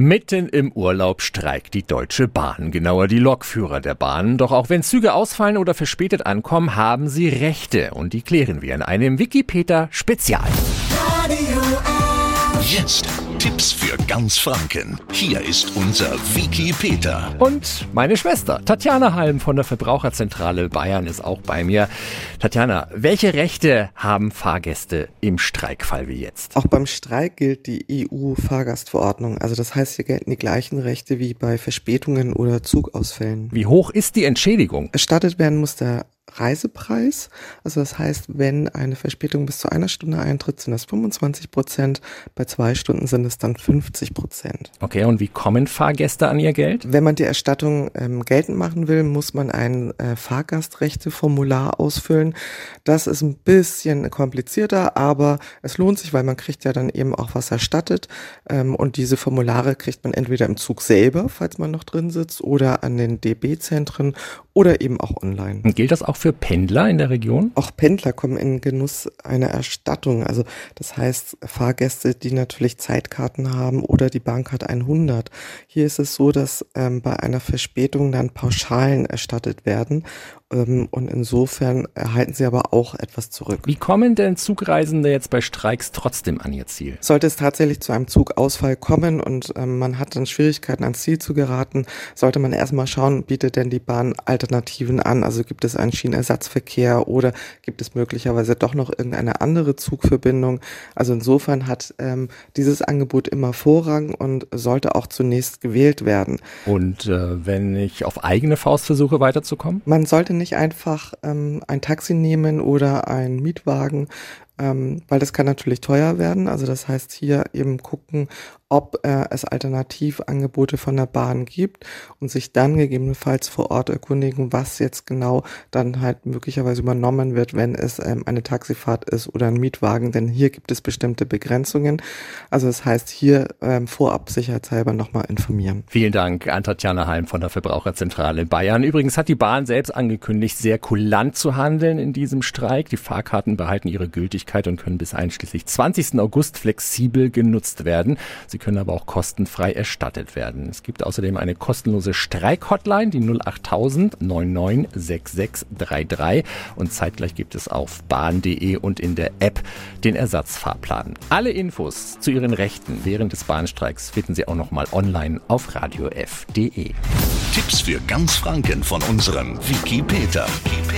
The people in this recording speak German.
Mitten im Urlaub streikt die Deutsche Bahn, genauer die Lokführer der Bahn. Doch auch wenn Züge ausfallen oder verspätet ankommen, haben sie Rechte und die klären wir in einem Wikipedia Spezial. Jetzt Tipps für ganz Franken. Hier ist unser Wiki Peter. Und meine Schwester, Tatjana Halm von der Verbraucherzentrale Bayern ist auch bei mir. Tatjana, welche Rechte haben Fahrgäste im Streikfall wie jetzt? Auch beim Streik gilt die EU-Fahrgastverordnung. Also das heißt, hier gelten die gleichen Rechte wie bei Verspätungen oder Zugausfällen. Wie hoch ist die Entschädigung? Erstattet werden muss der Reisepreis. Also das heißt, wenn eine Verspätung bis zu einer Stunde eintritt, sind das 25 Prozent. Bei zwei Stunden sind es dann 50 Prozent. Okay, und wie kommen Fahrgäste an ihr Geld? Wenn man die Erstattung ähm, geltend machen will, muss man ein äh, Fahrgastrechteformular ausfüllen. Das ist ein bisschen komplizierter, aber es lohnt sich, weil man kriegt ja dann eben auch was erstattet. Ähm, und diese Formulare kriegt man entweder im Zug selber, falls man noch drin sitzt, oder an den DB-Zentren oder eben auch online. Und gilt das auch für Pendler in der Region? Auch Pendler kommen in Genuss einer Erstattung. Also das heißt Fahrgäste, die natürlich Zeitkarten haben oder die Bahncard 100. Hier ist es so, dass ähm, bei einer Verspätung dann Pauschalen erstattet werden ähm, und insofern erhalten sie aber auch etwas zurück. Wie kommen denn Zugreisende jetzt bei Streiks trotzdem an ihr Ziel? Sollte es tatsächlich zu einem Zugausfall kommen und ähm, man hat dann Schwierigkeiten ans Ziel zu geraten, sollte man erstmal schauen, bietet denn die Bahn Alternativen an? Also gibt es einen Schienenersatzverkehr oder gibt es möglicherweise doch noch irgendeine andere Zugverbindung? Also insofern hat ähm, dieses Angebot immer Vorrang und sollte auch zunächst gewählt werden. Und äh, wenn ich auf eigene Faust versuche weiterzukommen? Man sollte nicht einfach ähm, ein Taxi nehmen oder einen Mietwagen, ähm, weil das kann natürlich teuer werden. Also das heißt hier eben gucken, ob äh, es Alternativangebote von der Bahn gibt und sich dann gegebenenfalls vor Ort erkundigen, was jetzt genau dann halt möglicherweise übernommen wird, wenn es ähm, eine Taxifahrt ist oder ein Mietwagen, denn hier gibt es bestimmte Begrenzungen. Also das heißt hier ähm, vorab sicherheitshalber nochmal informieren. Vielen Dank an Tatjana Heim von der Verbraucherzentrale Bayern. Übrigens hat die Bahn selbst angekündigt, sehr kulant zu handeln in diesem Streik. Die Fahrkarten behalten ihre Gültigkeit und können bis einschließlich 20. August flexibel genutzt werden. Sie Sie können aber auch kostenfrei erstattet werden. Es gibt außerdem eine kostenlose Streik-Hotline, die 08000 996633 und zeitgleich gibt es auf bahn.de und in der App den Ersatzfahrplan. Alle Infos zu Ihren Rechten während des Bahnstreiks finden Sie auch nochmal online auf radiof.de. Tipps für ganz Franken von unserem Wiki Peter. Wiki Peter.